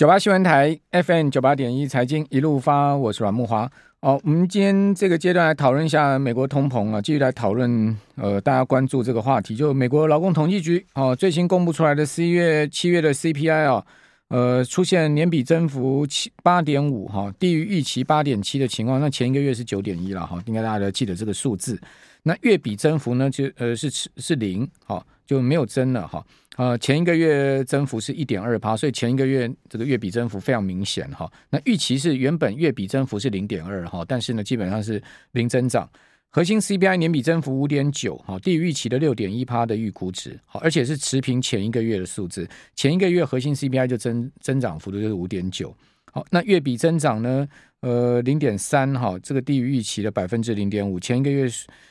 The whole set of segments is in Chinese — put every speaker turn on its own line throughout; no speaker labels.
九八新闻台 FM 九八点一财经一路发，我是阮慕驊。哦，我们今天这个阶段来讨论一下美国通膨啊，继续来讨论呃，大家关注这个话题，就美国劳工统计局哦最新公布出来的十一月、七月的 CPI 啊，呃，出现年比增幅七八点五哈，低于预期八点七的情况。那前一个月是九点一了哈，应该大家都记得这个数字。那月比增幅呢，就呃是是零，好，就没有增了哈。呃，前一个月增幅是一点二趴，所以前一个月这个月比增幅非常明显哈。那预期是原本月比增幅是零点二哈，但是呢，基本上是零增长。核心 CPI 年比增幅五点九，哈，低于预期的六点一趴的预估值，好，而且是持平前一个月的数字。前一个月核心 CPI 就增增长幅度就是五点九，好，那月比增长呢，呃，零点三哈，这个低于预期的百分之零点五。前一个月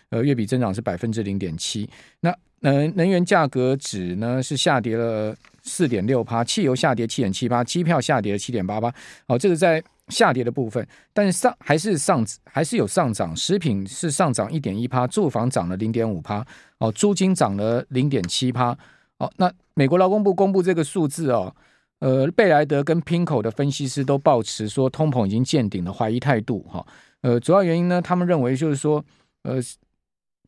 呃月比增长是百分之零点七，那。能能源价格指呢是下跌了四点六趴，汽油下跌七点七八，机票下跌了七点八八。好，这个在下跌的部分，但是上还是上还是有上涨，食品是上涨一点一趴，住房涨了零点五趴，哦，租金涨了零点七趴。哦，那美国劳工部公布这个数字哦，呃，贝莱德跟 PIMCO 的分析师都抱持说通膨已经见顶的怀疑态度哈。呃，主要原因呢，他们认为就是说，呃。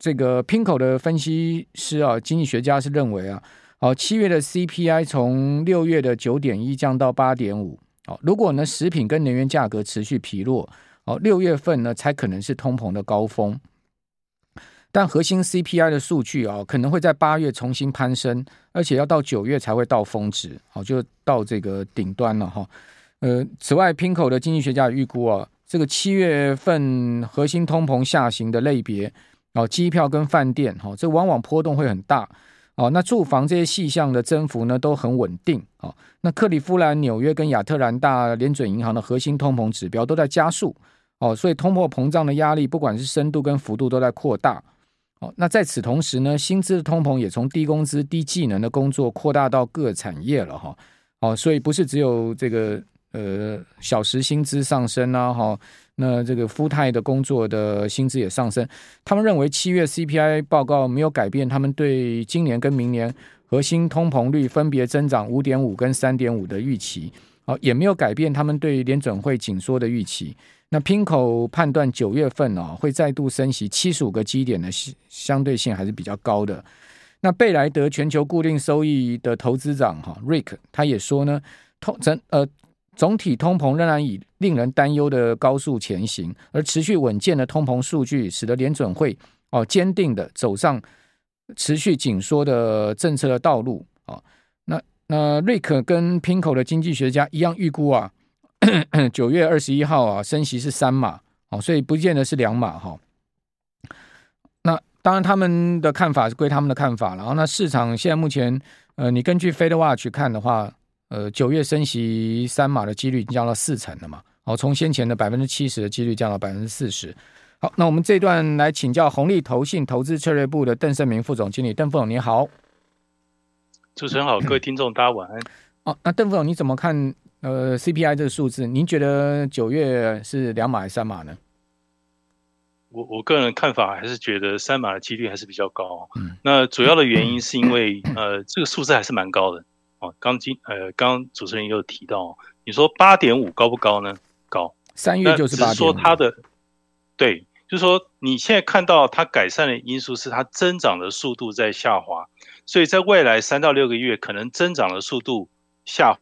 这个 PIMCO 的分析师啊，经济学家是认为啊，好，七月的 CPI 从六月的九点一降到八点五，好，如果呢食品跟能源价格持续疲弱，哦，六月份呢才可能是通膨的高峰，但核心 CPI 的数据啊，可能会在八月重新攀升，而且要到九月才会到峰值，好，就到这个顶端了哈。呃，此外，PIMCO 的经济学家预估啊，这个七月份核心通膨下行的类别。哦，机票跟饭店，哈，这往往波动会很大。哦，那住房这些细项的增幅呢都很稳定。哦，那克利夫兰、纽约跟亚特兰大联准银行的核心通膨指标都在加速。哦，所以通货膨胀的压力，不管是深度跟幅度都在扩大。哦，那在此同时呢，薪资的通膨也从低工资、低技能的工作扩大到各产业了。哈，哦，所以不是只有这个呃小时薪资上升啊，哈。那这个富泰的工作的薪资也上升，他们认为七月 CPI 报告没有改变他们对今年跟明年核心通膨率分别增长五点五跟三点五的预期，哦，也没有改变他们对联准会紧缩的预期。那 Pinco 判断九月份哦会再度升息七十五个基点的相对性还是比较高的。那贝莱德全球固定收益的投资长哈 Rick 他也说呢，通整呃。总体通膨仍然以令人担忧的高速前行，而持续稳健的通膨数据使得联准会哦坚定的走上持续紧缩的政策的道路啊。那那瑞克跟 Pinco 的经济学家一样预估啊，九月二十一号啊升息是三码哦，所以不见得是两码哈。那当然他们的看法是归他们的看法，然后那市场现在目前呃，你根据 FedWatch 看的话。呃，九月升息三码的几率已经降到四成了嘛？哦，从先前的百分之七十的几率降到百分之四十。好，那我们这段来请教红利投信投资策略部的邓胜明副总经理，邓副总你好。
主持人好，各位听众大家晚安。
哦，那邓副总你怎么看？呃，CPI 这个数字，您觉得九月是两码还是三码呢？
我我个人看法还是觉得三码的几率还是比较高。嗯，那主要的原因是因为呃，这个数字还是蛮高的。哦，刚今呃，刚主持人也有提到，你说八点五高不高呢？高，
三月就是八点。
说它的，对，就是说你现在看到它改善的因素是它增长的速度在下滑，所以在未来三到六个月可能增长的速度下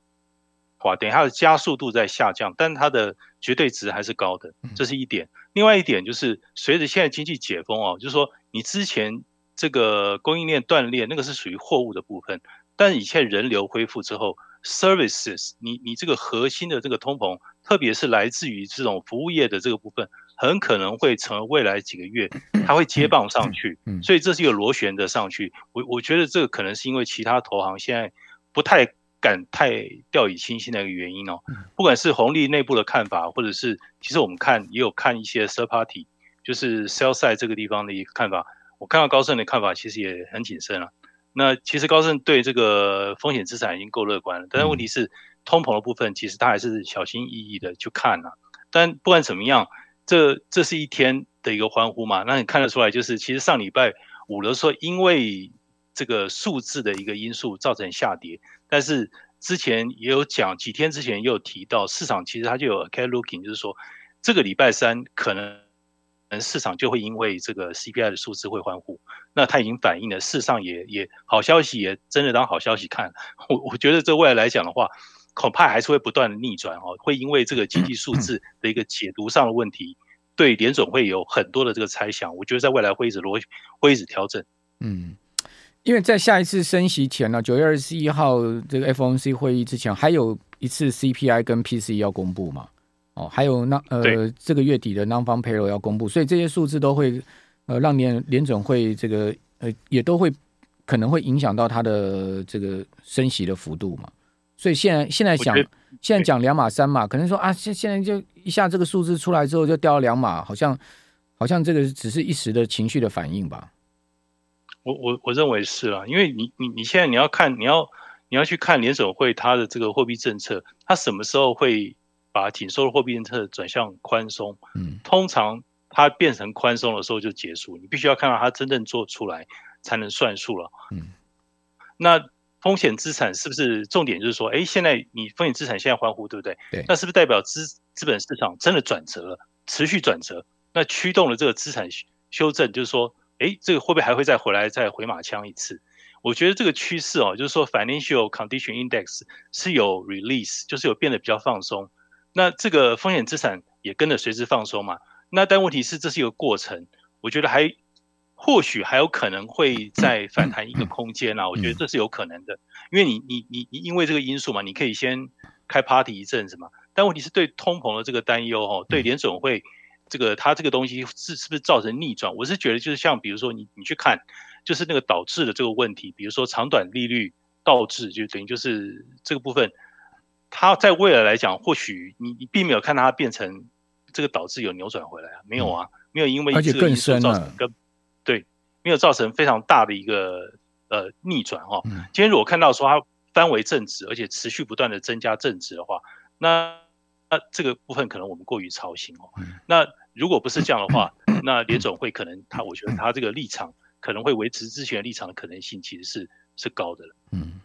滑，等于它的加速度在下降，但它的绝对值还是高的，这是一点。另外一点就是随着现在经济解封哦，就是说你之前这个供应链断裂，那个是属于货物的部分。但以前人流恢复之后，services，你你这个核心的这个通膨，特别是来自于这种服务业的这个部分，很可能会成为未来几个月它会接棒上去，所以这是一个螺旋的上去。我我觉得这个可能是因为其他投行现在不太敢太掉以轻心的一个原因哦。不管是红利内部的看法，或者是其实我们看也有看一些 third party，就是 sell side 这个地方的一个看法，我看到高盛的看法其实也很谨慎了。那其实高盛对这个风险资产已经够乐观了，但是问题是通膨的部分，其实他还是小心翼翼的去看了。但不管怎么样，这这是一天的一个欢呼嘛？那你看得出来，就是其实上礼拜五的时候，因为这个数字的一个因素造成下跌，但是之前也有讲，几天之前也有提到，市场其实它就有 ahead looking，就是说这个礼拜三可能市场就会因为这个 CPI 的数字会欢呼，那它已经反映了，事实上也也好消息也真的当好消息看。我我觉得这未来来讲的话，恐怕还是会不断的逆转哦，会因为这个经济数字的一个解读上的问题，对联总会有很多的这个猜想。我觉得在未来会一直会会一直调整。
嗯。因为在下一次升息前呢，九月二十一号这个 FOMC 会议之前，还有一次 CPI 跟 PCE 要公布嘛？哦，还有那呃这个月底的 Non-Farm Payroll 要公布，所以这些数字都会呃让联联准会这个呃也都会可能会影响到它的这个升息的幅度嘛。所以现在现在讲现在讲两码三码，可能说啊现现在就一下这个数字出来之后就掉了两码，好像好像这个只是一时的情绪的反应吧。
我我我认为是啊，因为你你你现在你要看你要你要去看联准会它的这个货币政策，它什么时候会把紧缩的货币政策转向宽松？嗯，通常它变成宽松的时候就结束，你必须要看到它真正做出来才能算数了。嗯，那风险资产是不是重点？就是说，哎，现在你风险资产现在欢呼，对不对？对，那是不是代表资资本市场真的转折了，持续转折？那驱动了这个资产修正，就是说。哎，这个会不会还会再回来再回马枪一次？我觉得这个趋势哦，就是说 financial condition index 是有 release，就是有变得比较放松。那这个风险资产也跟着随之放松嘛。那但问题是这是一个过程，我觉得还或许还有可能会再反弹一个空间啊。我觉得这是有可能的，因为你你你你因为这个因素嘛，你可以先开 party 一阵子嘛。但问题是对通膨的这个担忧哦，对联总会。这个它这个东西是是不是造成逆转？我是觉得就是像比如说你你去看，就是那个导致的这个问题，比如说长短利率倒置，就等于就是这个部分，它在未来来讲，或许你你并没有看到它变成这个导致有扭转回来啊，没有啊，没有因为这个因素造成跟对，没有造成非常大的一个呃逆转哈。今天如果看到说它翻为正值，而且持续不断的增加正值的话，那那这个部分可能我们过于操心哦。那如果不是这样的话，那联总会可能他，我觉得他这个立场可能会维持之前的立场的可能性其实是是高的了。
嗯，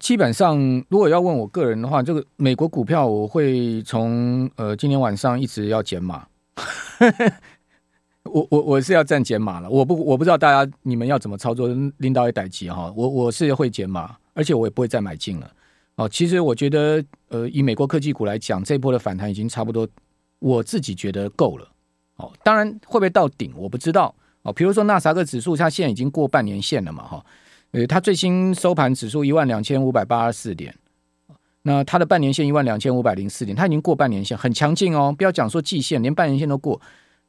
基本上如果要问我个人的话，这个美国股票我会从呃今天晚上一直要减码。我我我是要暂减码了，我不我不知道大家你们要怎么操作，领导也逮急哈。我我是会减码，而且我也不会再买进了。哦，其实我觉得呃以美国科技股来讲，这一波的反弹已经差不多。我自己觉得够了，哦，当然会不会到顶我不知道，哦，比如说纳斯达克指数，它现在已经过半年线了嘛，哈，呃，它最新收盘指数一万两千五百八十四点，那它的半年线一万两千五百零四点，它已经过半年线，很强劲哦，不要讲说季线，连半年线都过，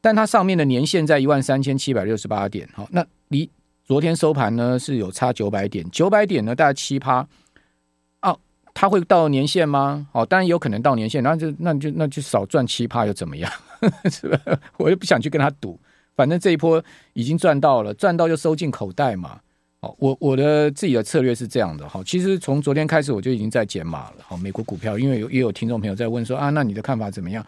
但它上面的年线在一万三千七百六十八点，好，那离昨天收盘呢是有差九百点，九百点呢大概七趴。它会到年限吗？哦，当然有可能到年限，那就那就那就少赚七趴又怎么样？是吧？我又不想去跟他赌，反正这一波已经赚到了，赚到就收进口袋嘛。哦，我我的自己的策略是这样的哈。其实从昨天开始我就已经在减码了。好，美国股票，因为有也有听众朋友在问说啊，那你的看法怎么样？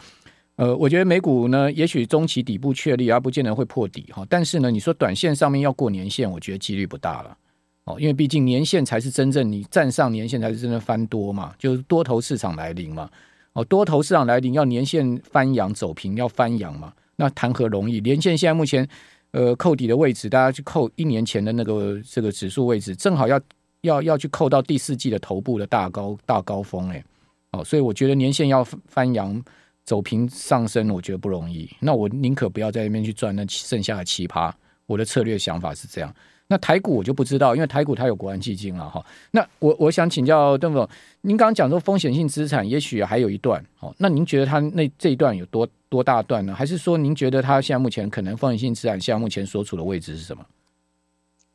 呃，我觉得美股呢，也许中期底部确立，而不见得会破底哈。但是呢，你说短线上面要过年线，我觉得几率不大了。哦，因为毕竟年线才是真正你站上年线才是真正翻多嘛，就是多头市场来临嘛。哦，多头市场来临要年线翻阳走平要翻阳嘛，那谈何容易？年线现在目前呃扣底的位置，大家去扣一年前的那个这个指数位置，正好要要要去扣到第四季的头部的大高大高峰哎。哦，所以我觉得年限要翻扬走平上升，我觉得不容易。那我宁可不要在那边去赚那剩下的奇葩。我的策略想法是这样。那台股我就不知道，因为台股它有国安基金了哈。那我我想请教邓总，您刚刚讲说风险性资产也许还有一段，哦，那您觉得它那这一段有多多大段呢？还是说您觉得它现在目前可能风险性资产现在目前所处的位置是什么？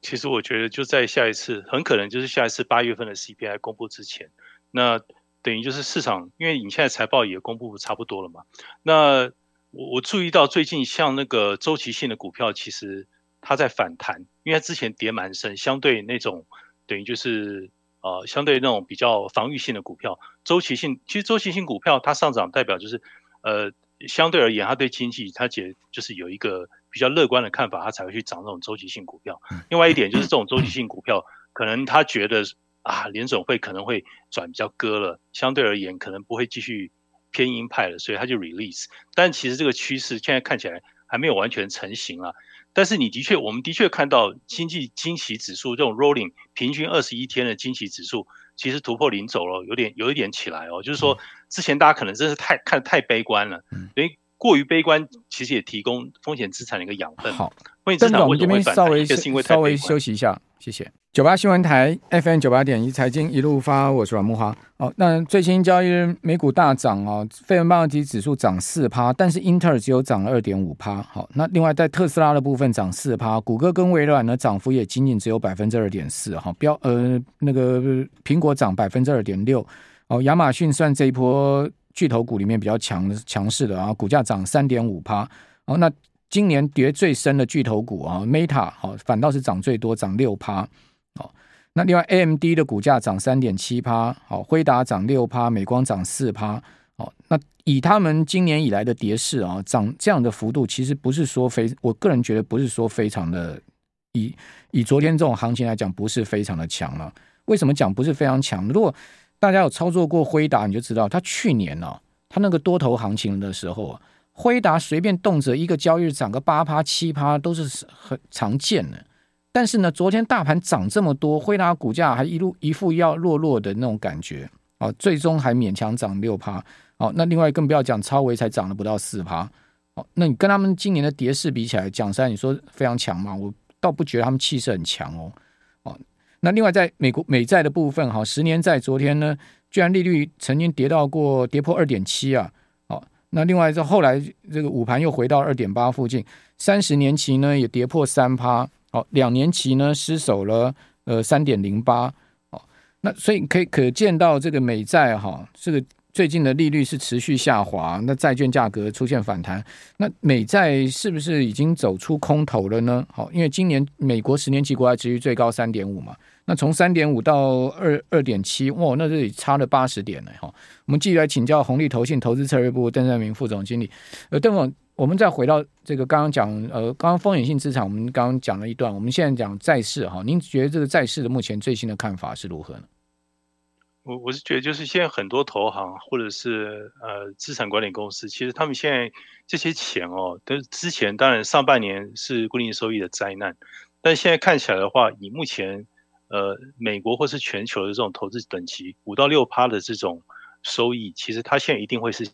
其实我觉得就在下一次，很可能就是下一次八月份的 CPI 公布之前，那等于就是市场，因为你现在财报也公布差不多了嘛。那我我注意到最近像那个周期性的股票，其实。它在反弹，因为它之前跌蛮深，相对那种等于就是呃，相对那种比较防御性的股票，周期性其实周期性股票它上涨代表就是呃，相对而言它对经济它解就是有一个比较乐观的看法，它才会去涨这种周期性股票。另外一点就是这种周期性股票，可能他觉得啊，联总会可能会转比较割了，相对而言可能不会继续偏鹰派了，所以它就 release。但其实这个趋势现在看起来还没有完全成型啊。但是你的确，我们的确看到经济惊奇指数这种 rolling 平均二十一天的惊奇指数，其实突破零走了，有点有一点起来哦。就是说，之前大家可能真是太看得太悲观了，因为过于悲观，其实也提供风险资产的一个养分。
好，
风险资产为什么会反弹？
稍微稍微休息一下，谢谢。九八新闻台 FM 九八点一财经一路发，我是阮慕驊。哦，那最新交易日美股大涨哦，费城半导体指数涨四趴，但是英特尔只有涨了二点五趴。好，那另外在特斯拉的部分涨四趴，谷歌跟微软呢涨幅也仅仅只有百分之二点四。哈，标呃那个苹果涨百分之二点六。哦，亚马逊算这一波巨头股里面比较强强势的啊，股价涨三点五趴。哦，那今年跌最深的巨头股啊，Meta 好反倒是涨最多，涨六趴。好那另外，AMD 的股价涨三点七趴，好，辉达涨六趴，美光涨四趴，好，那以他们今年以来的跌势啊，涨这样的幅度，其实不是说非，我个人觉得不是说非常的，以以昨天这种行情来讲，不是非常的强了。为什么讲不是非常强？如果大家有操作过辉达，你就知道，它去年呢、啊，它那个多头行情的时候啊，辉达随便动辄一个交易日涨个八趴七趴，都是很常见的。但是呢，昨天大盘涨这么多，辉达股价还一路一副要落落的那种感觉，哦，最终还勉强涨六趴，哦，那另外更不要讲超维才涨了不到四趴，哦，那你跟他们今年的跌势比起来，讲实在你说非常强吗？我倒不觉得他们气势很强哦，哦，那另外在美国美债的部分，哈，十年债昨天呢，居然利率曾经跌到过跌破二点七啊，哦，那另外在后来这个午盘又回到二点八附近，三十年期呢也跌破三趴。好，两年期呢失守了，呃，三点零八，哦，那所以可以可见到这个美债哈，这个最近的利率是持续下滑，那债券价格出现反弹，那美债是不是已经走出空头了呢？好，因为今年美国十年期国债持续最高三点五嘛，那从三点五到二二点七，哇，那这里差了八十点呢，哈，我们继续来请教红利投信投资策略部邓振明副总经理，呃，邓总。我们再回到这个刚刚讲，呃，刚刚风险性资产，我们刚刚讲了一段，我们现在讲债市哈，您觉得这个债市的目前最新的看法是如何呢？
我我是觉得，就是现在很多投行或者是呃资产管理公司，其实他们现在这些钱哦，都之前当然上半年是固定收益的灾难，但现在看起来的话，以目前呃美国或是全球的这种投资等级五到六趴的这种收益，其实他现在一定会是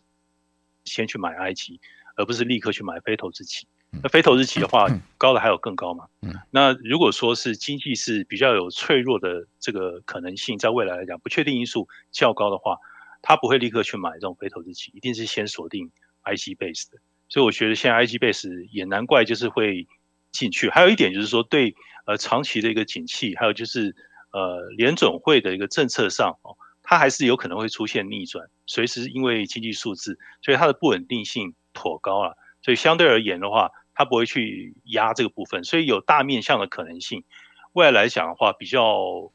先去买 I 级。而不是立刻去买非投资期，那非投资期的话，高的还有更高嘛？那如果说是经济是比较有脆弱的这个可能性，在未来来讲，不确定因素较高的话，他不会立刻去买这种非投资期，一定是先锁定 IG base 的。所以我觉得现在 IG base 也难怪就是会进去。还有一点就是说，对呃长期的一个景气，还有就是呃联准会的一个政策上哦，它还是有可能会出现逆转，随时因为经济数字，所以它的不稳定性。颇高了，所以相对而言的话，它不会去压这个部分，所以有大面向的可能性。未来来讲的话，比较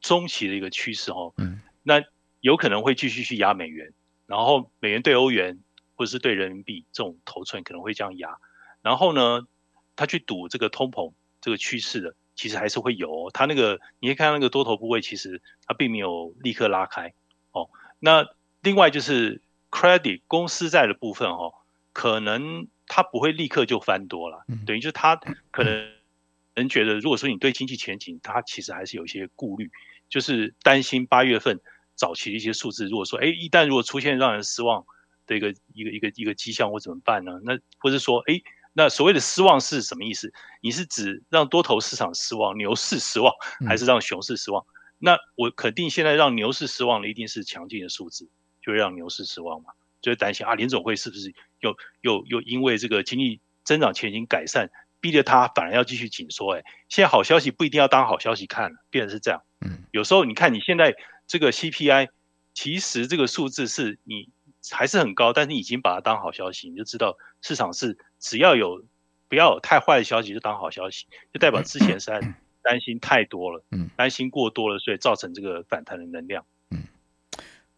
中期的一个趋势哦，嗯，那有可能会继续去压美元，然后美元对欧元或者是对人民币这种头寸可能会这样压，然后呢，它去赌这个通膨这个趋势的，其实还是会有哦。它那个你可以看到那个多头部位，其实它并没有立刻拉开哦。那另外就是 credit 公司债的部分哦。可能它不会立刻就翻多了，等于就是它可能人觉得，如果说你对经济前景，它其实还是有一些顾虑，就是担心八月份早期的一些数字，如果说，哎，一旦如果出现让人失望的一个一个一个一个迹象，我怎么办呢？那或者说，哎，那所谓的失望是什么意思？你是指让多头市场失望，牛市失望，还是让熊市失望？那我肯定现在让牛市失望的一定是强劲的数字，就会让牛市失望嘛。就会担心啊，联总会是不是又又又因为这个经济增长前景改善，逼得他反而要继续紧缩？哎，现在好消息不一定要当好消息看，变成是这样。嗯，有时候你看你现在这个 CPI，其实这个数字是你还是很高，但是你已经把它当好消息，你就知道市场是只要有不要有太坏的消息就当好消息，就代表之前是担心太多了，嗯，担心过多了，所以造成这个反弹的能量。嗯，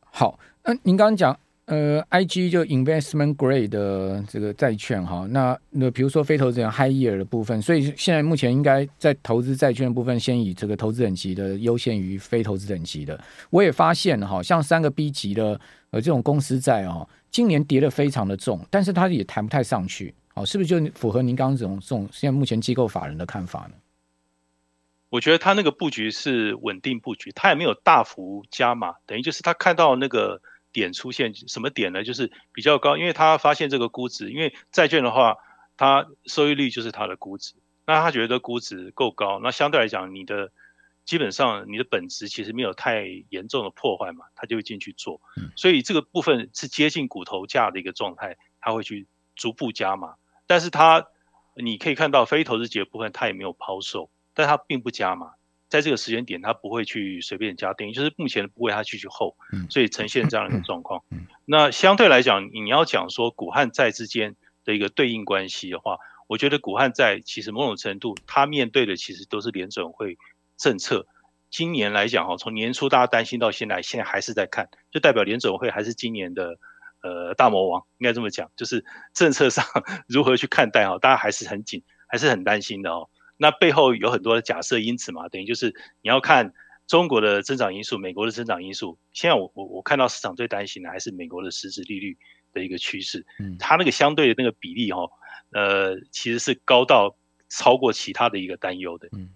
好，那您刚刚讲。呃，IG 就 investment grade 的这个债券哈，那那比如说非投资人 high yield 的部分，所以现在目前应该在投资债券的部分，先以这个投资等级的优先于非投资等级的。我也发现哈，像三个 B 级的呃这种公司债哦，今年跌得非常的重，但是它也谈不太上去，哦，是不是就符合您刚刚这种这种现在目前机构法人的看法呢？
我觉得他那个布局是稳定布局，他也没有大幅加码，等于就是他看到那个。点出现什么点呢？就是比较高，因为他发现这个估值，因为债券的话，它收益率就是它的估值，那他觉得估值够高，那相对来讲，你的基本上你的本质其实没有太严重的破坏嘛，他就会进去做，所以这个部分是接近骨头价的一个状态，他会去逐步加码，但是他你可以看到非投资级的部分，他也没有抛售，但他并不加码。在这个时间点，他不会去随便加定，就是目前的部位他继续 hold，所以呈现这样的一个状况。那相对来讲，你要讲说股和债之间的一个对应关系的话，我觉得股和债其实某种程度，它面对的其实都是联准会政策。今年来讲哈，从年初大家担心到现在，现在还是在看，就代表联准会还是今年的呃大魔王，应该这么讲，就是政策上 如何去看待哈，大家还是很紧，还是很担心的哦。那背后有很多的假设因子嘛，等于就是你要看中国的增长因素、美国的增长因素。现在我我我看到市场最担心的还是美国的实质利率的一个趋势，嗯，它那个相对的那个比例哈、哦，呃，其实是高到超过其他的一个担忧的。
嗯，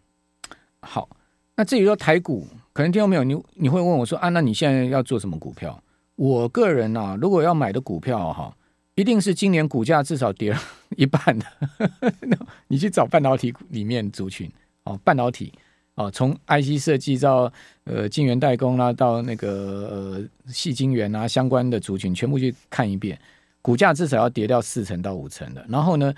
好，那至于说台股，可能听到没有？你你会问我说啊，那你现在要做什么股票？我个人啊，如果要买的股票哈。一定是今年股价至少跌了一半的，你去找半导体里面族群哦，半导体哦，从 IC 设计到呃晶圆代工啦，到那个呃细晶圆啊相关的族群，全部去看一遍，股价至少要跌掉四成到五成的，然后呢，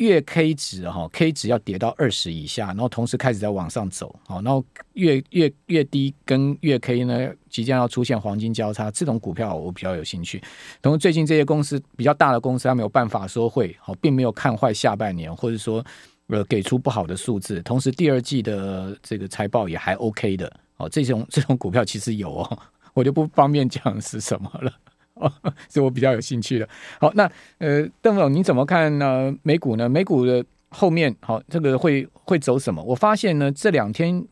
月 K 值哈，K 值要跌到二十以下，然后同时开始在往上走，好，然后月月月低跟月 K 呢即将要出现黄金交叉，这种股票我比较有兴趣。同时最近这些公司比较大的公司，它没有办法说会好，并没有看坏下半年，或者说呃给出不好的数字。同时第二季的这个财报也还 OK 的，哦，这种这种股票其实有哦，我就不方便讲是什么了。哦，是我比较有兴趣的。好，那呃，邓总，你怎么看呢？美股呢？美股的后面，好，这个会会走什么？我发现呢，这两天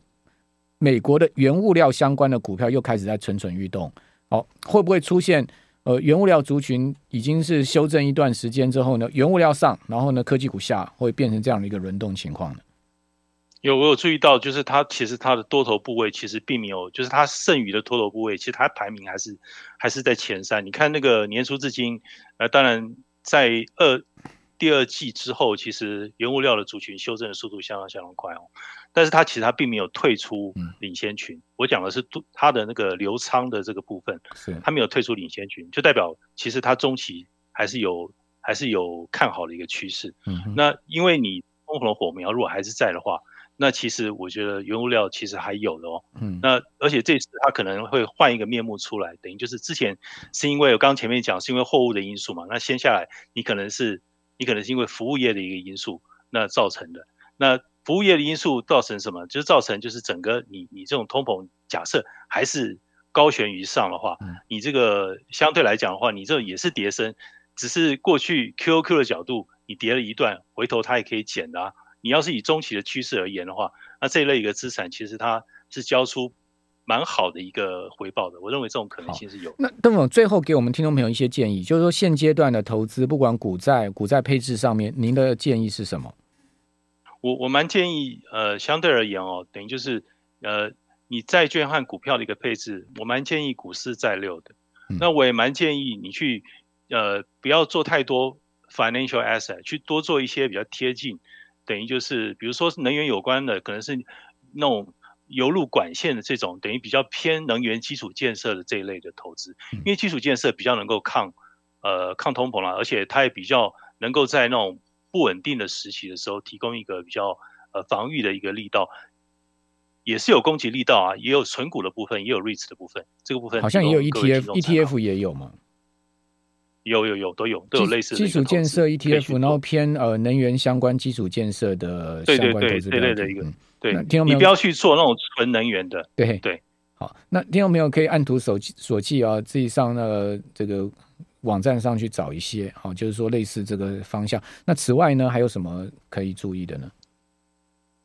美国的原物料相关的股票又开始在蠢蠢欲动。好，会不会出现呃，原物料族群已经是修正一段时间之后呢，原物料上，然后呢，科技股下，会变成这样的一个轮动情况呢？
有，我有注意到，就是它其实它的多头部位其实并没有，就是它剩余的多头部位，其实它排名还是还是在前三。你看那个年初至今，呃，当然在二第二季之后，其实原物料的族群修正的速度相当相当快哦。但是它其实它并没有退出领先群。嗯、我讲的是它的那个留仓的这个部分，是它没有退出领先群，就代表其实它中期还是有还是有看好的一个趋势。嗯哼，那因为你通膨的火苗如果还是在的话。那其实我觉得原物料其实还有的哦，嗯，那而且这次它可能会换一个面目出来，等于就是之前是因为我刚前面讲是因为货物的因素嘛，那先下来你可能是你可能是因为服务业的一个因素那造成的，那服务业的因素造成什么？就是造成就是整个你你这种通膨假设还是高悬于上的话，你这个相对来讲的话，你这也是跌升，只是过去 QOQ 的角度你跌了一段，回头它也可以减的啊。你要是以中期的趋势而言的话，那这一类一个资产其实它是交出蛮好的一个回报的。我认为这种可能性是有。
那邓总最后给我们听众朋友一些建议，就是说现阶段的投资，不管股债、股债配置上面，您的建议是什么？
我我蛮建议，呃，相对而言哦，等于就是呃，你债券和股票的一个配置，我蛮建议股四债六的。嗯、那我也蛮建议你去呃，不要做太多 financial asset，去多做一些比较贴近。等于就是，比如说是能源有关的，可能是那种油路管线的这种，等于比较偏能源基础建设的这一类的投资，因为基础建设比较能够抗呃抗通膨啦，而且它也比较能够在那种不稳定的时期的时候提供一个比较呃防御的一个力道，也是有攻击力道啊，也有存股的部分，也有 REITs 的部分，这个部分
好像也有 ETF，ETF 也有吗？
有有有都有都有类似的
基础建设 ETF，然后偏呃能源相关基础建设的相关投资对对对，一个
对，听众朋友你不要去做那种纯能源的，
对对。好，那听众朋友可以按图索索骥啊，自己上那个这个网站上去找一些，好，就是说类似这个方向。那此外呢，还有什么可以注意的呢？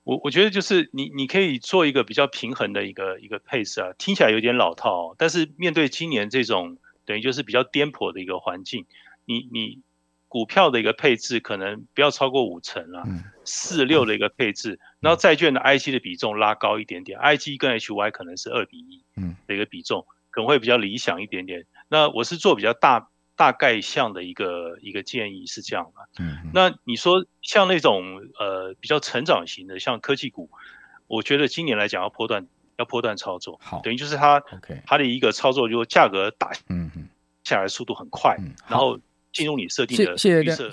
我我觉得就是你你可以做一个比较平衡的一个一个配置啊，听起来有点老套，但是面对今年这种等于就是比较颠簸的一个环境，你你股票的一个配置可能不要超过五成啊，四六的一个配置，然后债券的 I G 的比重拉高一点点，I G 跟 H Y 可能是二比一，嗯，的一个比重可能会比较理想一点点。那我是做比较大。大概项的一个一个建议是这样的，嗯，那你说像那种呃比较成长型的，像科技股，我觉得今年来讲要波段要波段操作，好，等于就是它它的一个操作就是价格打，嗯嗯，下来速度很快，然后进入你设定的预设。